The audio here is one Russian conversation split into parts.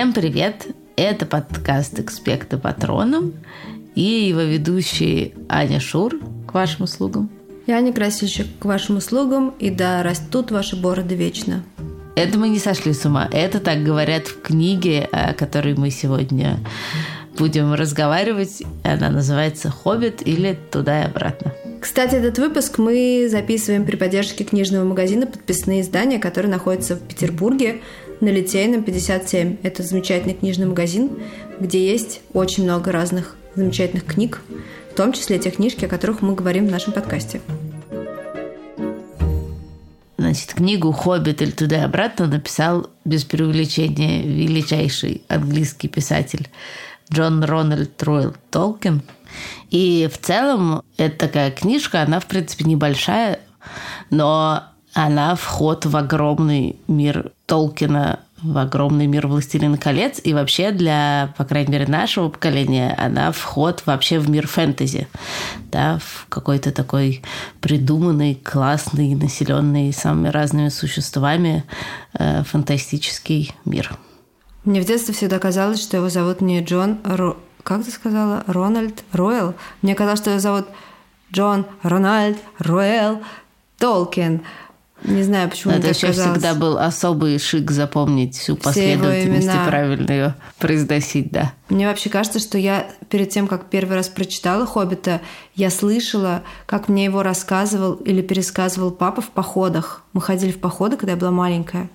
Всем привет! Это подкаст «Экспекты патроном» и его ведущие Аня Шур к вашим услугам. Я Аня Красильщик к вашим услугам, и да, растут ваши бороды вечно. Это мы не сошли с ума. Это так говорят в книге, о которой мы сегодня будем разговаривать. Она называется «Хоббит» или «Туда и обратно». Кстати, этот выпуск мы записываем при поддержке книжного магазина «Подписные издания», который находится в Петербурге на Литейном 57. Это замечательный книжный магазин, где есть очень много разных замечательных книг, в том числе те книжки, о которых мы говорим в нашем подкасте. Значит, книгу «Хоббит» или «Туда и обратно» написал без преувеличения величайший английский писатель Джон Рональд Ройл Толкин. И в целом это такая книжка, она, в принципе, небольшая, но она вход в огромный мир Толкина, в огромный мир «Властелина колец», и вообще для, по крайней мере, нашего поколения она вход вообще в мир фэнтези, да, в какой-то такой придуманный, классный, населенный самыми разными существами э, фантастический мир. Мне в детстве всегда казалось, что его зовут не Джон Ро... Как ты сказала? Рональд Ройл? Мне казалось, что его зовут Джон Рональд Ройл Толкин. Не знаю, почему Это еще казалось. всегда был особый шик запомнить всю последовательность и правильно ее произносить, да. Мне вообще кажется, что я перед тем, как первый раз прочитала «Хоббита», я слышала, как мне его рассказывал или пересказывал папа в походах. Мы ходили в походы, когда я была маленькая.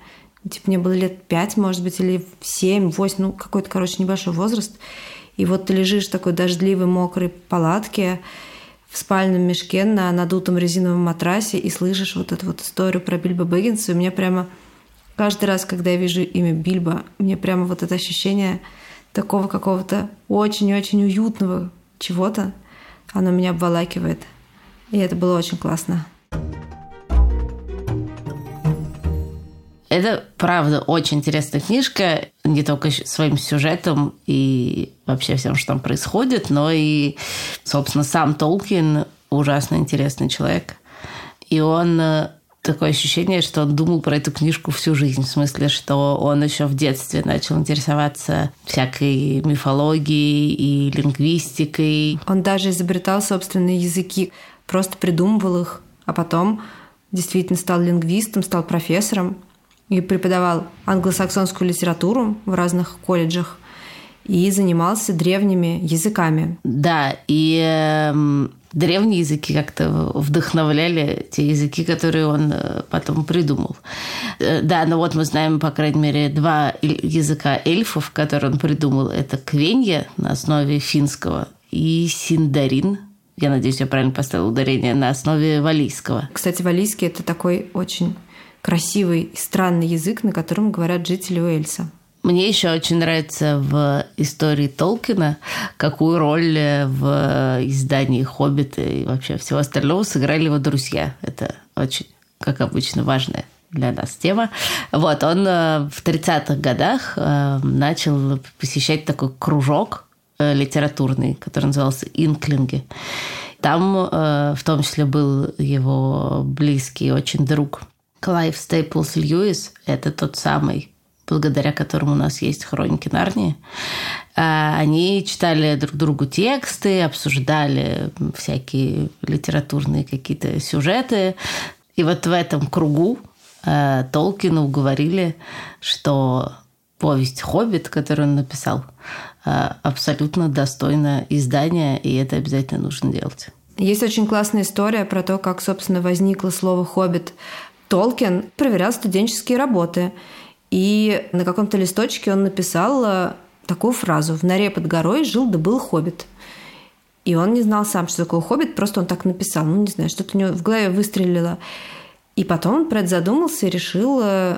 Типа мне было лет пять, может быть, или семь, восемь, ну какой-то, короче, небольшой возраст. И вот ты лежишь в такой дождливой, мокрой палатке, в спальном мешке на надутом резиновом матрасе и слышишь вот эту вот историю про Бильбо Бэггинса, и мне прямо каждый раз, когда я вижу имя Бильбо, мне прямо вот это ощущение такого какого-то очень-очень уютного чего-то, оно меня обволакивает. И это было очень классно. Это, правда, очень интересная книжка, не только своим сюжетом и вообще всем, что там происходит, но и, собственно, сам Толкин ужасно интересный человек. И он э, такое ощущение, что он думал про эту книжку всю жизнь. В смысле, что он еще в детстве начал интересоваться всякой мифологией и лингвистикой. Он даже изобретал собственные языки, просто придумывал их, а потом действительно стал лингвистом, стал профессором и преподавал англосаксонскую литературу в разных колледжах и занимался древними языками. Да, и э, древние языки как-то вдохновляли те языки, которые он э, потом придумал. Э, да, но вот мы знаем, по крайней мере, два языка эльфов, которые он придумал. Это квенья на основе финского и синдарин, я надеюсь, я правильно поставила ударение, на основе валийского. Кстати, валийский – это такой очень красивый и странный язык, на котором говорят жители Уэльса. Мне еще очень нравится в истории Толкина, какую роль в издании «Хоббита» и вообще всего остального сыграли его друзья. Это очень, как обычно, важная для нас тема. Вот, он э, в 30-х годах э, начал посещать такой кружок э, литературный, который назывался «Инклинги». Там в том числе был его близкий очень друг Клайв Стейплс Льюис – это тот самый, благодаря которому у нас есть хроники Нарнии. А, они читали друг другу тексты, обсуждали всякие литературные какие-то сюжеты. И вот в этом кругу а, Толкина уговорили, что повесть «Хоббит», которую он написал, а, абсолютно достойна издания, и это обязательно нужно делать. Есть очень классная история про то, как, собственно, возникло слово «хоббит» Толкин проверял студенческие работы. И на каком-то листочке он написал э, такую фразу «В норе под горой жил да был хоббит». И он не знал сам, что такое хоббит, просто он так написал. Ну, не знаю, что-то у него в голове выстрелило. И потом он про это задумался и решил э,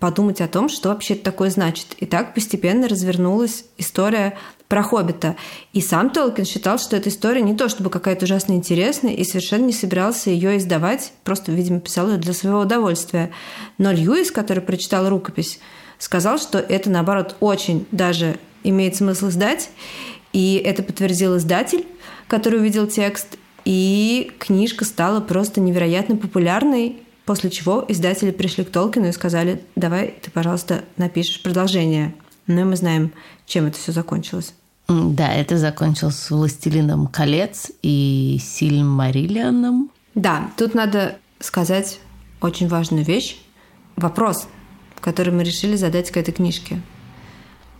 подумать о том, что вообще это такое значит. И так постепенно развернулась история про Хоббита. И сам Толкин считал, что эта история не то чтобы какая-то ужасно интересная, и совершенно не собирался ее издавать, просто, видимо, писал ее для своего удовольствия. Но Льюис, который прочитал рукопись, сказал, что это, наоборот, очень даже имеет смысл издать, и это подтвердил издатель, который увидел текст, и книжка стала просто невероятно популярной, после чего издатели пришли к Толкину и сказали, давай ты, пожалуйста, напишешь продолжение. Ну и мы знаем, чем это все закончилось. Да, это закончилось «Властелином колец» и «Сильмариллионом». Да, тут надо сказать очень важную вещь. Вопрос, который мы решили задать к этой книжке.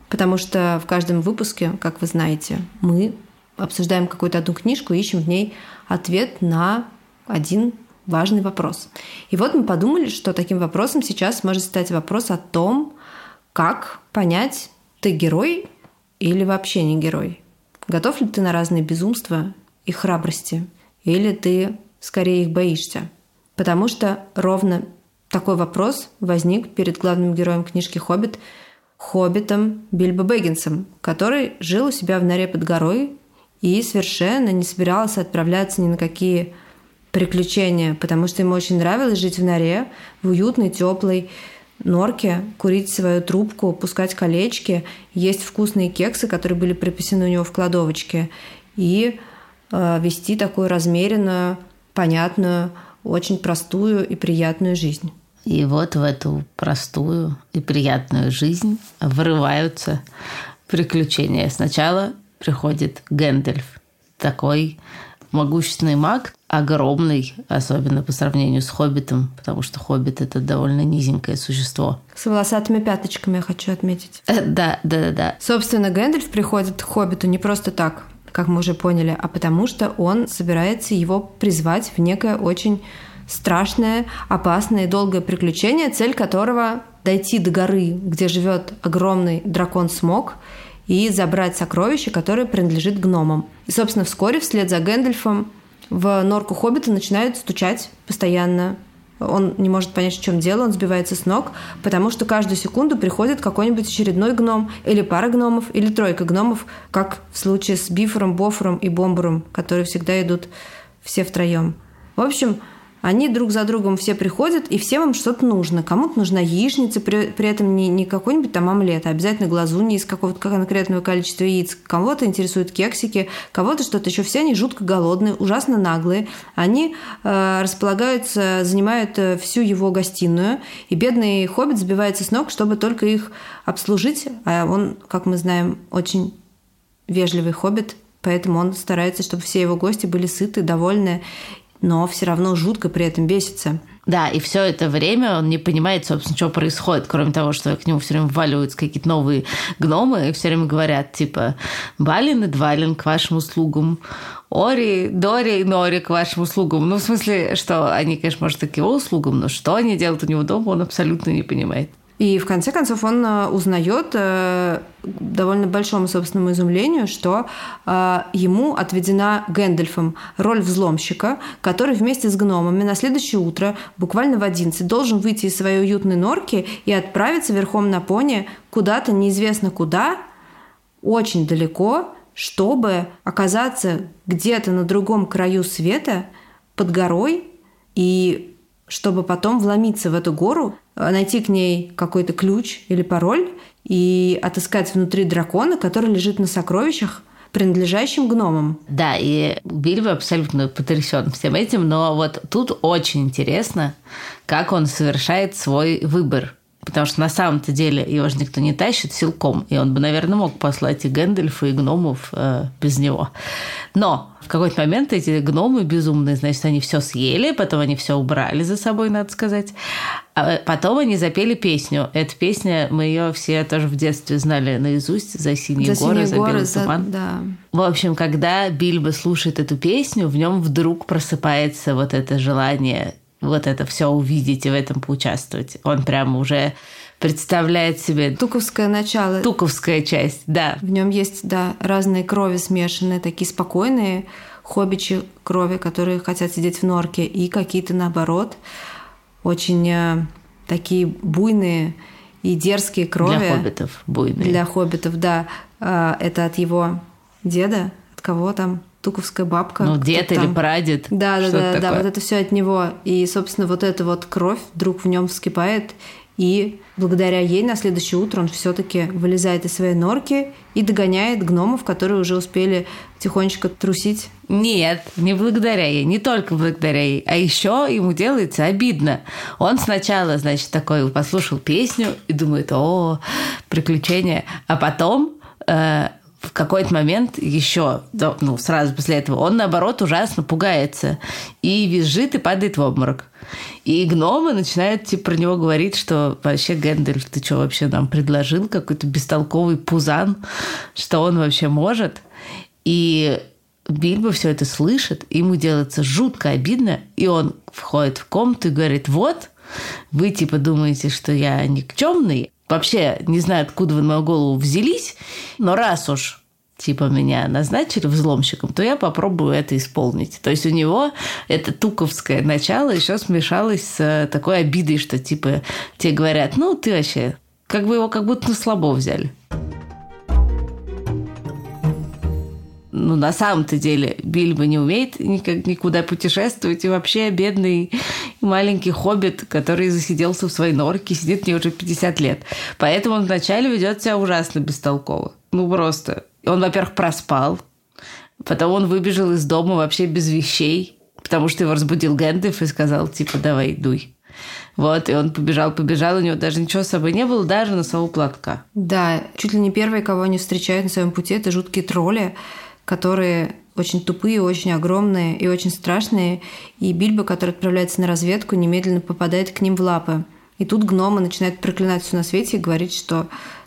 Потому что в каждом выпуске, как вы знаете, мы обсуждаем какую-то одну книжку и ищем в ней ответ на один важный вопрос. И вот мы подумали, что таким вопросом сейчас может стать вопрос о том, как понять, ты герой или вообще не герой. Готов ли ты на разные безумства и храбрости? Или ты скорее их боишься? Потому что ровно такой вопрос возник перед главным героем книжки «Хоббит» хоббитом Бильбо Бэггинсом, который жил у себя в норе под горой и совершенно не собирался отправляться ни на какие приключения, потому что ему очень нравилось жить в норе, в уютной, теплой норке, курить свою трубку, пускать колечки, есть вкусные кексы, которые были припасены у него в кладовочке, и э, вести такую размеренную, понятную, очень простую и приятную жизнь. И вот в эту простую и приятную жизнь врываются приключения. Сначала приходит Гэндальф, такой могущественный маг, огромный, особенно по сравнению с Хоббитом, потому что Хоббит – это довольно низенькое существо. С волосатыми пяточками, я хочу отметить. Э, да, да, да, да. Собственно, Гэндальф приходит к Хоббиту не просто так, как мы уже поняли, а потому что он собирается его призвать в некое очень страшное, опасное и долгое приключение, цель которого дойти до горы, где живет огромный дракон Смог, и забрать сокровище, которое принадлежит гномам. И, собственно, вскоре вслед за Гэндальфом в норку Хоббита начинают стучать постоянно. Он не может понять, в чем дело, он сбивается с ног, потому что каждую секунду приходит какой-нибудь очередной гном, или пара гномов, или тройка гномов, как в случае с Бифором, Бофором и Бомбуром, которые всегда идут все втроем. В общем, они друг за другом все приходят, и всем им что-то нужно. Кому-то нужна яичница, при, при этом не, не какой-нибудь там омлет, а обязательно глазунья из какого-то конкретного количества яиц. Кого-то интересуют кексики, кого-то что-то еще. Все они жутко голодные, ужасно наглые. Они э, располагаются, занимают э, всю его гостиную, и бедный хоббит сбивается с ног, чтобы только их обслужить. А он, как мы знаем, очень вежливый хоббит, поэтому он старается, чтобы все его гости были сыты, довольны но все равно жутко при этом бесится. Да, и все это время он не понимает, собственно, что происходит, кроме того, что к нему все время вваливаются какие-то новые гномы, и все время говорят, типа, Балин и Двалин к вашим услугам, Ори, Дори и Нори к вашим услугам. Ну, в смысле, что они, конечно, может, и к его услугам, но что они делают у него дома, он абсолютно не понимает. И в конце концов он э, узнает э, довольно большому собственному изумлению, что э, ему отведена Гэндальфом роль взломщика, который вместе с гномами на следующее утро, буквально в 11, должен выйти из своей уютной норки и отправиться верхом на пони куда-то неизвестно куда, очень далеко, чтобы оказаться где-то на другом краю света под горой и чтобы потом вломиться в эту гору, э, найти к ней какой-то ключ или пароль и отыскать внутри дракона, который лежит на сокровищах, принадлежащим гномам. Да, и Бильбо абсолютно потрясен всем этим, но вот тут очень интересно, как он совершает свой выбор. Потому что на самом-то деле его же никто не тащит силком, и он бы, наверное, мог послать и Гэндальфа, и гномов э, без него. Но в какой-то момент эти гномы безумные, значит, они все съели, потом они все убрали за собой, надо сказать. А потом они запели песню. Эта песня, мы ее все тоже в детстве знали наизусть за синие за горы, синие за горы, белый за... туман. Да. В общем, когда Бильбо слушает эту песню, в нем вдруг просыпается вот это желание вот это все увидеть и в этом поучаствовать. Он прям уже представляет себе... Туковское начало. Туковская часть, да. В нем есть, да, разные крови смешанные, такие спокойные хоббичи крови, которые хотят сидеть в норке, и какие-то, наоборот, очень э, такие буйные и дерзкие крови. Для хоббитов буйные. Для хоббитов, да. Э, это от его деда, от кого там? Туковская бабка. Ну, дед или там. прадед. Да, да, да, такое. да, вот это все от него. И, собственно, вот эта вот кровь вдруг в нем вскипает, И благодаря ей на следующее утро он все-таки вылезает из своей норки и догоняет гномов, которые уже успели тихонечко трусить. Нет, не благодаря ей, не только благодаря ей, а еще ему делается обидно. Он сначала, значит, такой послушал песню и думает, о, приключения, а потом э, в какой-то момент еще, ну, сразу после этого, он, наоборот, ужасно пугается и визжит и падает в обморок. И гномы начинают типа про него говорить, что вообще Гэндальф, ты что вообще нам предложил? Какой-то бестолковый пузан, что он вообще может. И Бильбо все это слышит, ему делается жутко обидно, и он входит в комнату и говорит, вот, вы типа думаете, что я никчемный, вообще не знаю, откуда вы на мою голову взялись, но раз уж типа меня назначили взломщиком, то я попробую это исполнить. То есть у него это туковское начало еще смешалось с такой обидой, что типа тебе говорят, ну ты вообще, как бы его как будто на слабо взяли. ну, на самом-то деле Бильбо не умеет никак, никуда путешествовать, и вообще бедный маленький хоббит, который засиделся в своей норке, сидит в ней уже 50 лет. Поэтому он вначале ведет себя ужасно бестолково. Ну, просто. Он, во-первых, проспал, потом он выбежал из дома вообще без вещей, потому что его разбудил Гэндальф и сказал, типа, давай, дуй. Вот, и он побежал, побежал, у него даже ничего с собой не было, даже носового платка. Да, чуть ли не первые, кого они встречают на своем пути, это жуткие тролли, которые очень тупые, очень огромные и очень страшные, и Бильбо, который отправляется на разведку, немедленно попадает к ним в лапы. И тут гномы начинают проклинать все на свете и говорить, что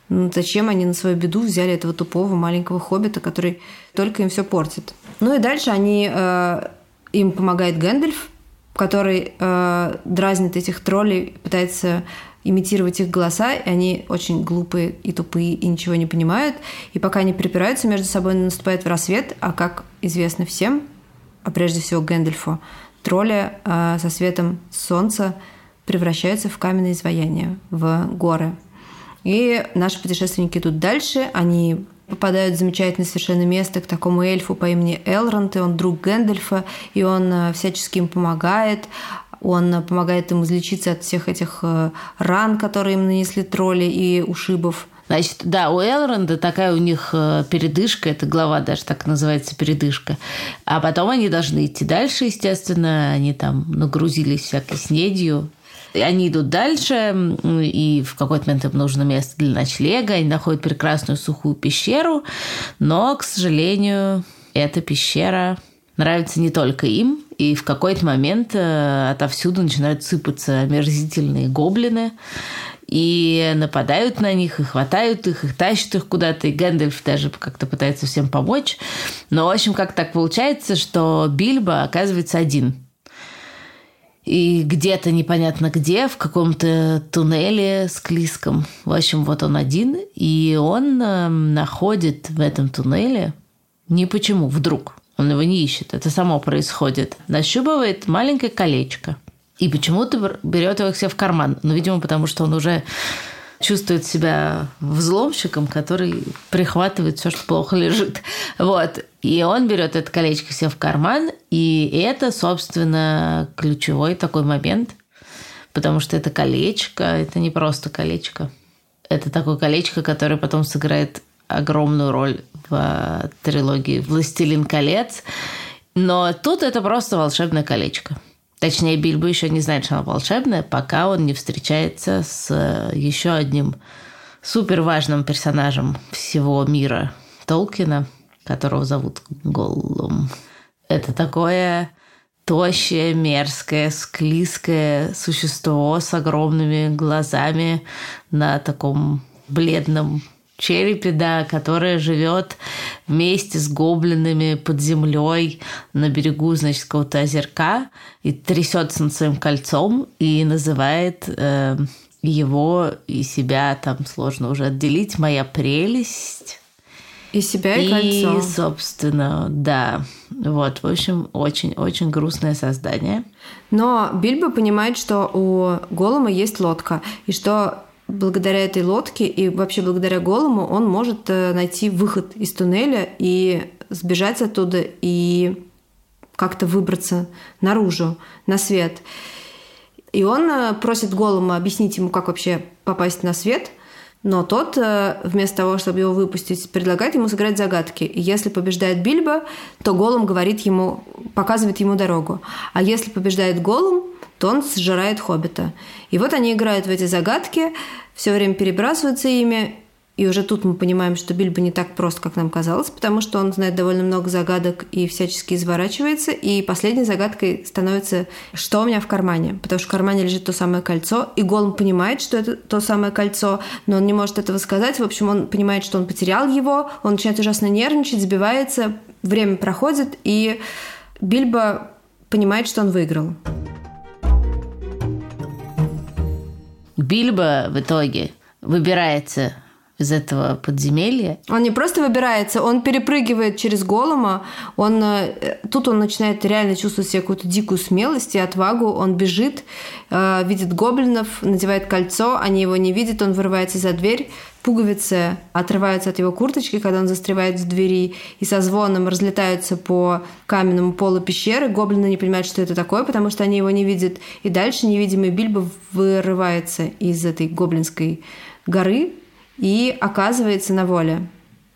ну, зачем они на свою беду взяли этого тупого маленького хоббита, который только им все портит. Ну и дальше они э, им помогает Гэндальф, который э, дразнит этих троллей, пытается имитировать их голоса, и они очень глупые и тупые, и ничего не понимают. И пока они припираются между собой, наступает в рассвет, а как известно всем, а прежде всего Гэндальфу, тролли э, со светом солнца превращаются в каменные изваяния, в горы. И наши путешественники идут дальше, они попадают в замечательное совершенно место к такому эльфу по имени Элронд, и он друг Гэндальфа, и он э, всячески им помогает. Он помогает им излечиться от всех этих э, ран, которые им нанесли тролли и ушибов. Значит, да, у Элронда такая у них э, передышка, это глава даже так называется передышка. А потом они должны идти дальше, естественно, они там нагрузились всякой снедью. И они идут дальше, и в какой-то момент им нужно место для ночлега, они находят прекрасную сухую пещеру, но, к сожалению, эта пещера нравится не только им, и в какой-то момент э, отовсюду начинают сыпаться омерзительные гоблины, и нападают на них, и хватают их, и тащат их куда-то, и Гэндальф даже как-то пытается всем помочь. Но, в общем, как так получается, что Бильбо оказывается один. И где-то непонятно где, в каком-то туннеле с Клиском. В общем, вот он один, и он э, находит в этом туннеле не почему, вдруг – он его не ищет, это само происходит. Нащупывает маленькое колечко. И почему-то берет его к себе в карман. Ну, видимо, потому что он уже чувствует себя взломщиком, который прихватывает все, что плохо лежит. Вот. И он берет это колечко себе в карман, и это, собственно, ключевой такой момент, потому что это колечко, это не просто колечко. Это такое колечко, которое потом сыграет огромную роль в э, трилогии «Властелин колец». Но тут это просто волшебное колечко. Точнее, Бильбо еще не знает, что оно волшебное, пока он не встречается с э, еще одним супер важным персонажем всего мира Толкина, которого зовут Голлум. Это такое тощее, мерзкое, склизкое существо с огромными глазами на таком бледном черепе, да, которая живет вместе с гоблинами под землей на берегу, значит, какого-то озерка и трясется над своим кольцом и называет э, его и себя там сложно уже отделить. Моя прелесть. И себя, и, и кольцо. И, собственно, да. Вот, в общем, очень-очень грустное создание. Но Бильбо понимает, что у Голума есть лодка, и что благодаря этой лодке и вообще благодаря голому он может э, найти выход из туннеля и сбежать оттуда и как-то выбраться наружу, на свет. И он э, просит Голума объяснить ему, как вообще попасть на свет. Но тот, э, вместо того, чтобы его выпустить, предлагает ему сыграть загадки. И если побеждает Бильбо, то Голум говорит ему, показывает ему дорогу. А если побеждает Голум, то он сжирает Хоббита. И вот они играют в эти загадки, все время перебрасываются ими, и уже тут мы понимаем, что Бильбо не так прост, как нам казалось, потому что он знает довольно много загадок и всячески изворачивается. И последней загадкой становится «Что у меня в кармане?», потому что в кармане лежит то самое кольцо, и Голм понимает, что это то самое кольцо, но он не может этого сказать. В общем, он понимает, что он потерял его, он начинает ужасно нервничать, сбивается, время проходит, и Бильбо понимает, что он выиграл. Бильбо в итоге выбирается из этого подземелья. Он не просто выбирается, он перепрыгивает через голома. Он, э, тут он начинает реально чувствовать себе какую-то дикую смелость и отвагу. Он бежит, э, видит гоблинов, надевает кольцо, они его не видят, он вырывается за дверь, пуговицы отрываются от его курточки, когда он застревает в двери, и со звоном разлетаются по каменному полу пещеры. Гоблины не понимают, что это такое, потому что они его не видят. И дальше невидимый Бильбо вырывается из этой гоблинской горы, и оказывается на воле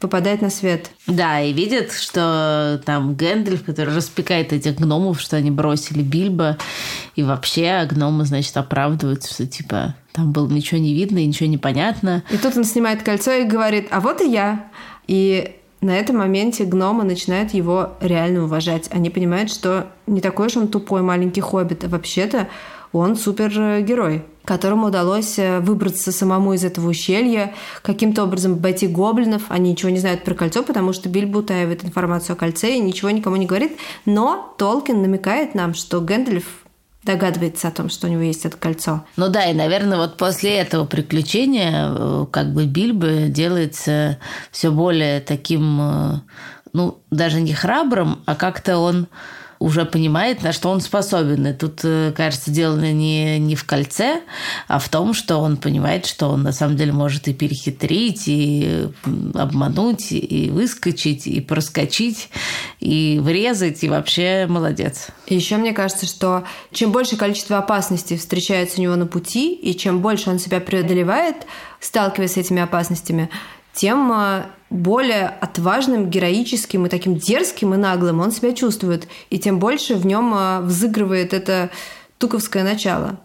попадает на свет. Да, и видит, что там Гэндальф, который распекает этих гномов, что они бросили Бильбо, и вообще гномы, значит, оправдываются, что типа там было ничего не видно и ничего не понятно. И тут он снимает кольцо и говорит, а вот и я. И на этом моменте гномы начинают его реально уважать. Они понимают, что не такой уж он тупой маленький хоббит, а вообще-то он супергерой которому удалось э, выбраться самому из этого ущелья, каким-то образом обойти гоблинов. Они ничего не знают про кольцо, потому что Бильбо утаивает информацию о кольце и ничего никому не говорит. Но Толкин намекает нам, что Гэндальф догадывается о том, что у него есть это кольцо. Ну да, и, наверное, вот после этого приключения э, как бы Бильбо делается все более таким, э, ну, даже не храбрым, а как-то он уже понимает, на что он способен. И тут, э, кажется, дело не, не в кольце, а в том, что он понимает, что он на самом деле может и перехитрить, и обмануть, и выскочить, и проскочить, и врезать, и вообще молодец. Еще мне кажется, что чем больше количество опасностей встречается у него на пути, и чем больше он себя преодолевает, сталкиваясь с этими опасностями, тем э, более отважным, героическим и таким дерзким и наглым он себя чувствует. И тем больше в нем э, взыгрывает это туковское начало.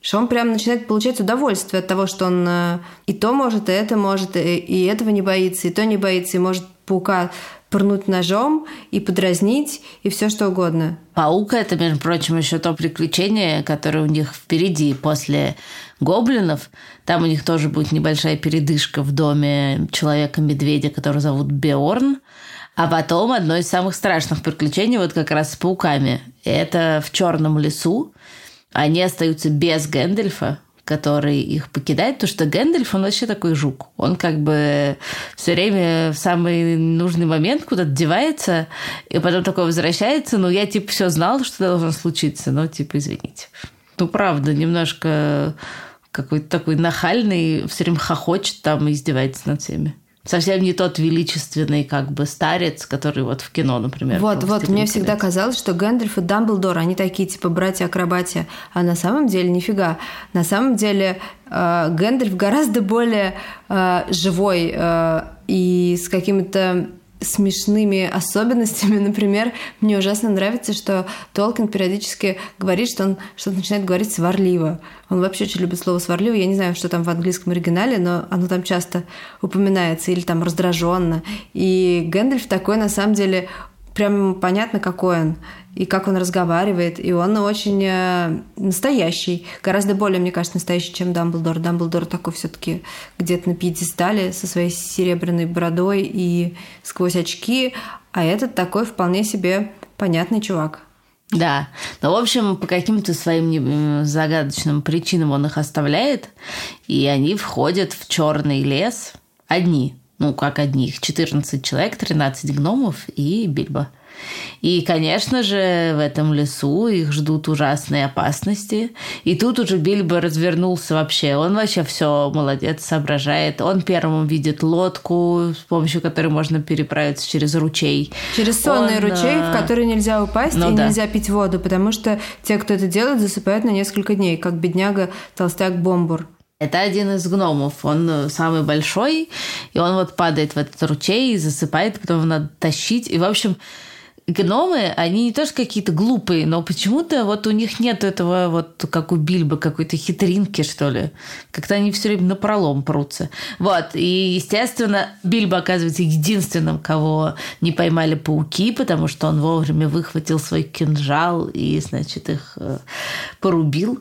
Что он прям начинает получать удовольствие от того, что он э, и то может, и это может, и этого не боится, и то не боится, и может паука пырнуть ножом и подразнить, и все что угодно. Паук – это, между прочим, еще то приключение, которое у них впереди после гоблинов. Там у них тоже будет небольшая передышка в доме человека-медведя, который зовут Беорн. А потом одно из самых страшных приключений вот как раз с пауками. Это в черном лесу. Они остаются без Гэндальфа, который их покидает, потому что Гэндальф, он вообще такой жук. Он как бы все время в самый нужный момент куда-то девается, и потом такой возвращается, ну, я, типа, все знал, что должно случиться, но, типа, извините. Ну, правда, немножко какой-то такой нахальный, все время хохочет там и издевается над всеми совсем не тот величественный как бы старец, который вот в кино, например. Вот, вот, мне всегда казалось, что Гэндальф и Дамблдор, они такие типа братья-акробатия, а на самом деле нифига. На самом деле э, Гэндальф гораздо более э, живой э, и с какими-то смешными особенностями. Например, мне ужасно нравится, что Толкин периодически говорит, что он что-то начинает говорить сварливо. Он вообще очень любит слово сварливо. Я не знаю, что там в английском оригинале, но оно там часто упоминается, или там раздраженно. И Гэндальф такой, на самом деле, прям понятно, какой он и как он разговаривает, и он очень э, настоящий, гораздо более, мне кажется, настоящий, чем Дамблдор. Дамблдор такой все таки где-то на пьедестале со своей серебряной бородой и сквозь очки, а этот такой вполне себе понятный чувак. Да, но, в общем, по каким-то своим загадочным причинам он их оставляет, и они входят в черный лес одни. Ну, как одни, их 14 человек, 13 гномов и Бильбо. И, конечно же, в этом лесу их ждут ужасные опасности. И тут уже Бильбо развернулся вообще. Он вообще все молодец, соображает. Он первым видит лодку, с помощью которой можно переправиться через ручей. Через сонный Он, ручей, в э, который нельзя упасть ну и да. нельзя пить воду, потому что те, кто это делает, засыпают на несколько дней, как бедняга толстяк Бомбур. Это один из гномов. Он э, самый большой, и он вот падает в этот ручей и засыпает, потом его надо тащить. И, в общем, гномы, они не то что какие-то глупые, но почему-то вот у них нет этого вот, как у Бильбы, какой-то хитринки, что ли. Как-то они все время на пролом прутся. Вот. И, естественно, Бильбо оказывается единственным, кого не поймали пауки, потому что он вовремя выхватил свой кинжал и, значит, их э, порубил.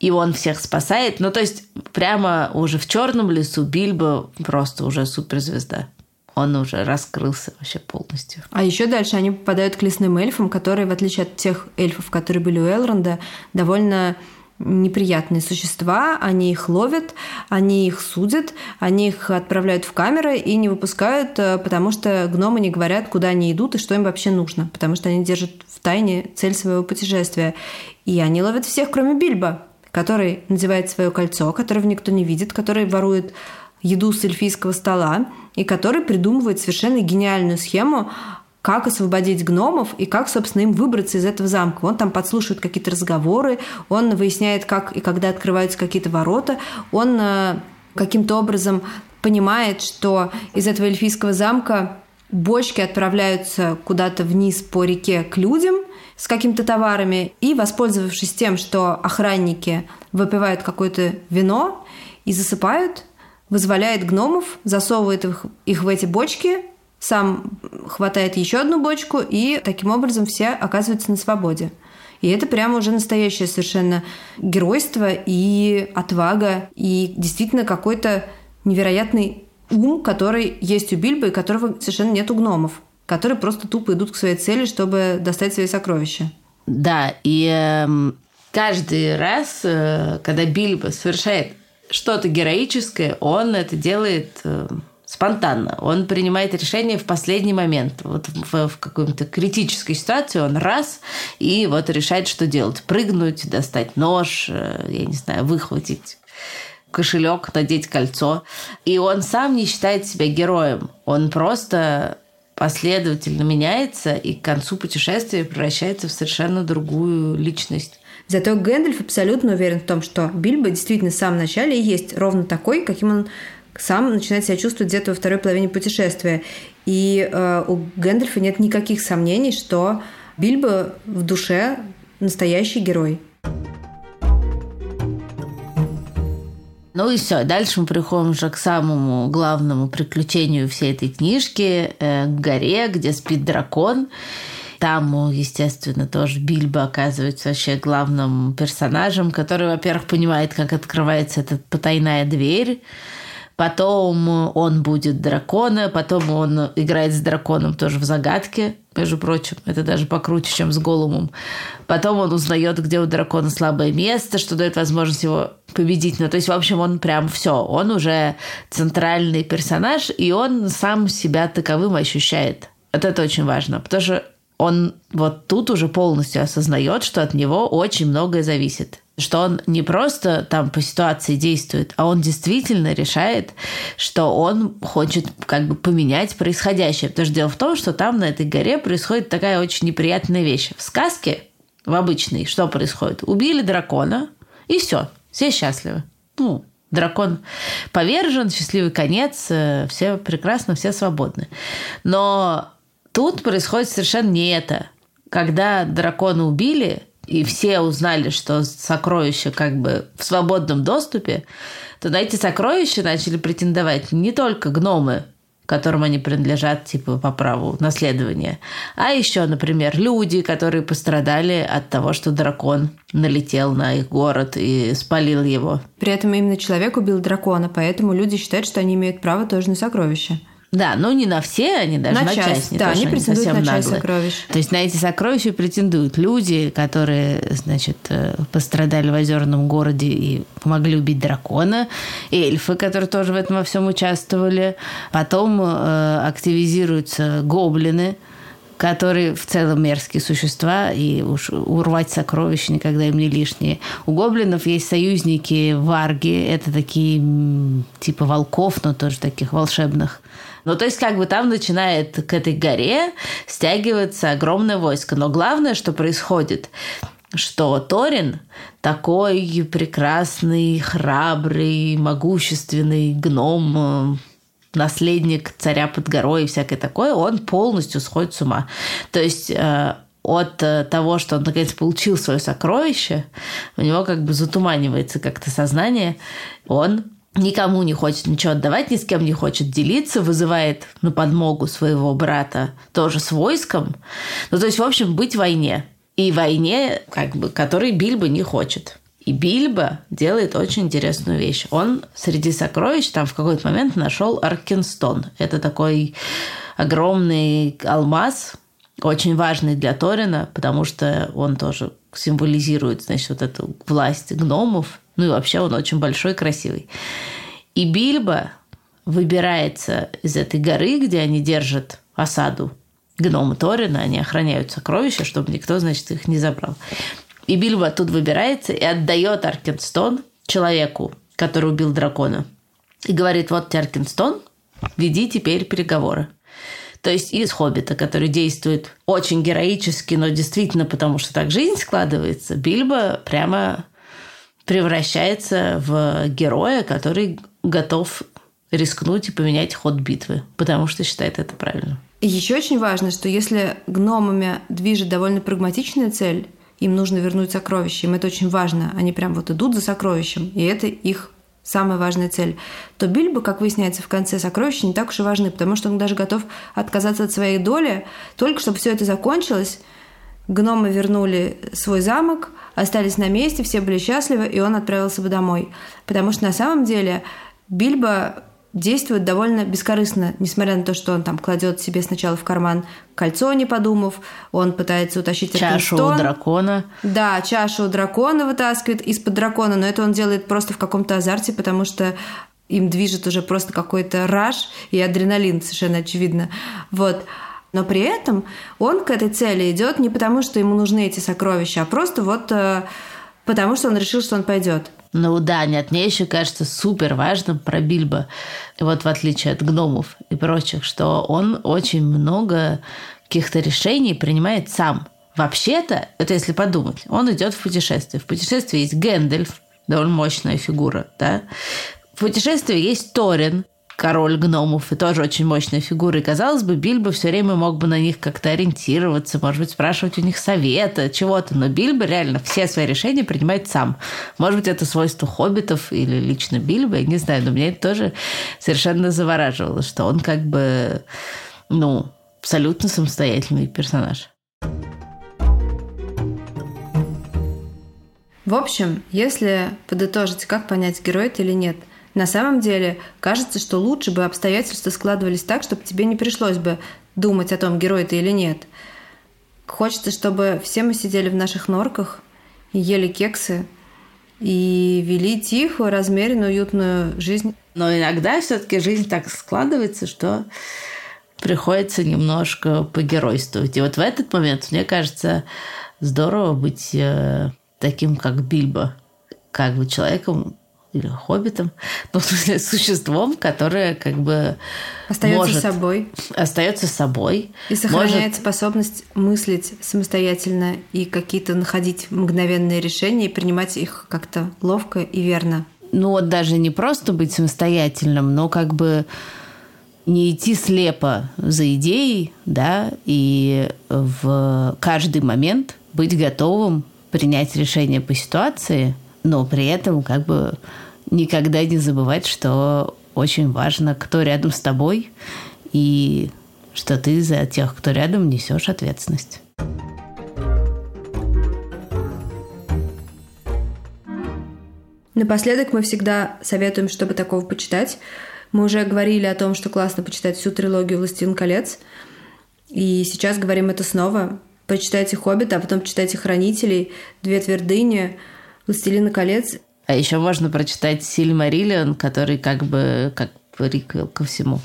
И он всех спасает. Ну, то есть, прямо уже в черном лесу Бильбо просто уже суперзвезда. Он уже раскрылся вообще полностью. А еще дальше они попадают к лесным эльфам, которые, в отличие от тех эльфов, которые были у Элронда, довольно неприятные существа, они их ловят, они их судят, они их отправляют в камеры и не выпускают, э, потому что гномы не говорят, куда они идут и что им вообще нужно, потому что они держат в тайне цель своего путешествия. И они ловят всех, кроме Бильбо, который надевает свое кольцо, которого никто не видит, который ворует еду с эльфийского стола и который придумывает совершенно гениальную схему, как освободить гномов и как, собственно, им выбраться из этого замка. Он там подслушивает какие-то разговоры, он выясняет, как и когда открываются какие-то ворота, он э, каким-то образом понимает, что из этого эльфийского замка бочки отправляются куда-то вниз по реке к людям с какими-то товарами, и, воспользовавшись тем, что охранники выпивают какое-то вино и засыпают, вызволяет гномов, засовывает их, их в эти бочки, сам хватает еще одну бочку, и таким образом все оказываются на свободе. И это прямо уже настоящее совершенно геройство и отвага, и действительно какой-то невероятный ум, который есть у Бильбо и которого совершенно нет у гномов, которые просто тупо идут к своей цели, чтобы достать свои сокровища. Да, и эм, каждый раз, э, когда Бильбо совершает что-то героическое, он это делает э, спонтанно. Он принимает решение в последний момент. Вот в, в какой-то критической ситуации он раз и вот решает, что делать. Прыгнуть, достать нож, э, я не знаю, выхватить кошелек, надеть кольцо. И он сам не считает себя героем. Он просто последовательно меняется и к концу путешествия превращается в совершенно другую личность. Зато Гэндальф абсолютно уверен в том, что Бильбо действительно в самом начале и есть ровно такой, каким он сам начинает себя чувствовать где-то во второй половине путешествия. И э, у Гэндальфа нет никаких сомнений, что Бильбо в душе настоящий герой. Ну и все. Дальше мы приходим уже к самому главному приключению всей этой книжки, э, к горе, где спит дракон. Там, естественно, тоже Бильбо оказывается вообще главным персонажем, который, во-первых, понимает, как открывается эта потайная дверь, Потом он будет дракона, потом он играет с драконом тоже в загадке, между прочим. Это даже покруче, чем с Голумом. Потом он узнает, где у дракона слабое место, что дает возможность его победить. Ну, то есть, в общем, он прям все. Он уже центральный персонаж, и он сам себя таковым ощущает. Вот это очень важно, потому что он вот тут уже полностью осознает, что от него очень многое зависит. Что он не просто там по ситуации действует, а он действительно решает, что он хочет как бы поменять происходящее. Потому что дело в том, что там на этой горе происходит такая очень неприятная вещь. В сказке, в обычной, что происходит? Убили дракона, и все, все счастливы. Ну, дракон повержен, счастливый конец, э, все прекрасно, все свободны. Но Тут происходит совершенно не это. Когда дракона убили, и все узнали, что сокровища как бы в свободном доступе, то на эти сокровища начали претендовать не только гномы, которым они принадлежат типа по праву наследования, а еще, например, люди, которые пострадали от того, что дракон налетел на их город и спалил его. При этом именно человек убил дракона, поэтому люди считают, что они имеют право тоже на сокровища. Да, но не на все, они даже на, на часть. часть не да, то, они претендуют они на часть наглые. сокровищ. То есть на эти сокровища претендуют люди, которые, значит, э, пострадали в озерном городе и помогли убить дракона, эльфы, которые тоже в этом во всем участвовали. Потом э, активизируются гоблины, которые в целом мерзкие существа, и уж урвать сокровища никогда им не лишние. У гоблинов есть союзники варги, это такие типа волков, но тоже таких волшебных. Ну, то есть, как бы там начинает к этой горе стягиваться огромное войско. Но главное, что происходит, что Торин такой прекрасный, храбрый, могущественный гном, наследник царя под горой и всякое такое, он полностью сходит с ума. То есть э, от э, того, что он наконец получил свое сокровище, у него как бы затуманивается как-то сознание, он никому не хочет ничего отдавать, ни с кем не хочет делиться, вызывает на подмогу своего брата тоже с войском. Ну, то есть, в общем, быть в войне. И войне, как бы, которой Бильбо не хочет. И Бильбо делает очень интересную вещь. Он среди сокровищ там в какой-то момент нашел Аркенстон. Это такой огромный алмаз, очень важный для Торина, потому что он тоже символизирует, значит, вот эту власть гномов. Ну и вообще он очень большой, красивый. И Бильбо выбирается из этой горы, где они держат осаду гномы Торина, они охраняют сокровища, чтобы никто, значит, их не забрал. И Бильбо тут выбирается и отдает Аркенстон человеку, который убил дракона. И говорит, вот тебе Аркенстон, веди теперь переговоры. То есть из «Хоббита», который действует очень героически, но действительно потому, что так жизнь складывается, Бильбо прямо превращается в героя, который готов рискнуть и поменять ход битвы, потому что считает это правильным. И еще очень важно, что если гномами движет довольно прагматичная цель – им нужно вернуть сокровища, им это очень важно. Они прям вот идут за сокровищем, и это их самая важная цель, то Бильбо, как выясняется в конце, сокровища не так уж и важны, потому что он даже готов отказаться от своей доли, только чтобы все это закончилось. Гномы вернули свой замок, остались на месте, все были счастливы, и он отправился бы домой. Потому что на самом деле Бильбо действует довольно бескорыстно, несмотря на то, что он там кладет себе сначала в карман кольцо, не подумав, он пытается утащить чашу у дракона. Да, чашу у дракона вытаскивает из-под дракона, но это он делает просто в каком-то азарте, потому что им движет уже просто какой-то раж и адреналин, совершенно очевидно. Вот. Но при этом он к этой цели идет не потому, что ему нужны эти сокровища, а просто вот э, потому, что он решил, что он пойдет. Ну да, нет, мне еще кажется супер важным про Бильбо, вот в отличие от гномов и прочих, что он очень много каких-то решений принимает сам. Вообще-то, это если подумать, он идет в путешествие. В путешествии есть Гэндальф, довольно мощная фигура, да. В путешествии есть Торин, король гномов, и тоже очень мощная фигура. И, казалось бы, Бильбо все время мог бы на них как-то ориентироваться, может быть, спрашивать у них совета, чего-то. Но Бильбо реально все свои решения принимает сам. Может быть, это свойство хоббитов или лично Бильбо, я не знаю, но меня это тоже совершенно завораживало, что он как бы, ну, абсолютно самостоятельный персонаж. В общем, если подытожить, как понять, герой это или нет – на самом деле, кажется, что лучше бы обстоятельства складывались так, чтобы тебе не пришлось бы думать о том, герой ты или нет. Хочется, чтобы все мы сидели в наших норках и ели кексы, и вели тихую, размеренную, уютную жизнь. Но иногда все-таки жизнь так складывается, что приходится немножко погеройствовать. И вот в этот момент, мне кажется, здорово быть э, таким, как Бильбо, как бы человеком, или хоббитом, ну, в смысле, существом, которое как бы остается может, собой. Остается собой. И сохраняет может... способность мыслить самостоятельно и какие-то находить мгновенные решения и принимать их как-то ловко и верно. Ну вот даже не просто быть самостоятельным, но как бы не идти слепо за идеей, да, и в каждый момент быть готовым принять решение по ситуации, но при этом как бы никогда не забывать, что очень важно, кто рядом с тобой, и что ты за тех, кто рядом, несешь ответственность. Напоследок мы всегда советуем, чтобы такого почитать. Мы уже говорили о том, что классно почитать всю трилогию «Властелин колец». И сейчас говорим это снова. Прочитайте «Хоббита», а потом читайте «Хранителей», «Две твердыни», «Властелина колец». А еще можно прочитать Сильмариллион, который как бы как приквел ко всему.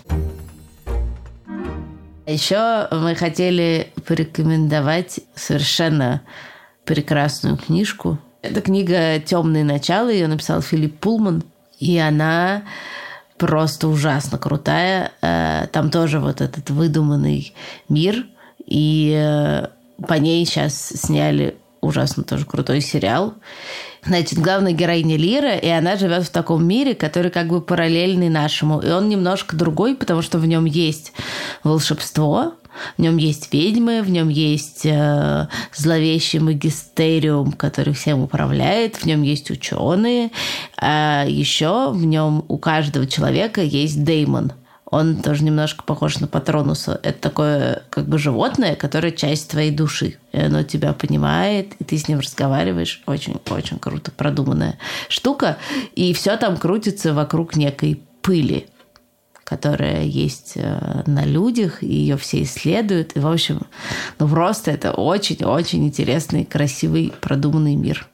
Еще мы хотели порекомендовать совершенно прекрасную книжку. Это книга «Темные начала», ее написал Филипп Пулман. И она просто ужасно крутая. Э, там тоже вот этот выдуманный мир. И э, по ней сейчас сняли ужасно тоже крутой сериал. Значит, главная героиня Лира, и она живет в таком мире, который как бы параллельный нашему. И он немножко другой, потому что в нем есть волшебство, в нем есть ведьмы, в нем есть э, зловещий магистериум, который всем управляет, в нем есть ученые, а еще в нем у каждого человека есть деймон – он тоже немножко похож на патронуса. Это такое как бы животное, которое часть твоей души. И оно тебя понимает, и ты с ним разговариваешь. Очень-очень круто продуманная штука. И все там крутится вокруг некой пыли которая есть э, на людях, и ее все исследуют. И, в общем, ну просто это очень-очень интересный, красивый, продуманный мир.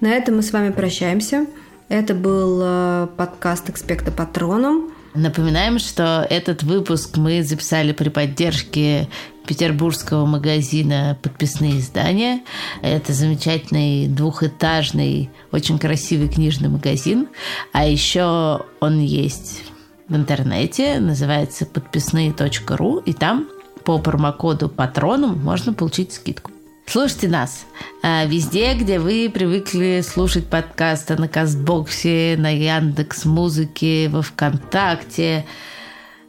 На этом мы с вами прощаемся. Это был э, подкаст «Экспекта Патроном». Напоминаем, что этот выпуск мы записали при поддержке петербургского магазина «Подписные издания». Это замечательный двухэтажный, очень красивый книжный магазин. А еще он есть в интернете, называется подписные.ру, и там по промокоду «Патроном» можно получить скидку. Слушайте нас а, везде, где вы привыкли слушать подкасты на Кастбоксе, на Яндекс Музыке, во Вконтакте.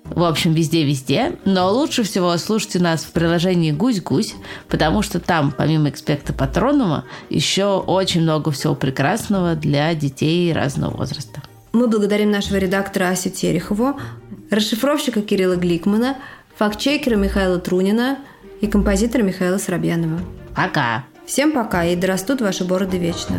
В общем, везде-везде. Но лучше всего слушайте нас в приложении «Гусь-гусь», потому что там, помимо экспекта Патронума, еще очень много всего прекрасного для детей разного возраста. Мы благодарим нашего редактора Асю Терехову, расшифровщика Кирилла Гликмана, фактчекера Михаила Трунина и композитора Михаила Соробьянова. Пока. Всем пока и да растут ваши бороды вечно.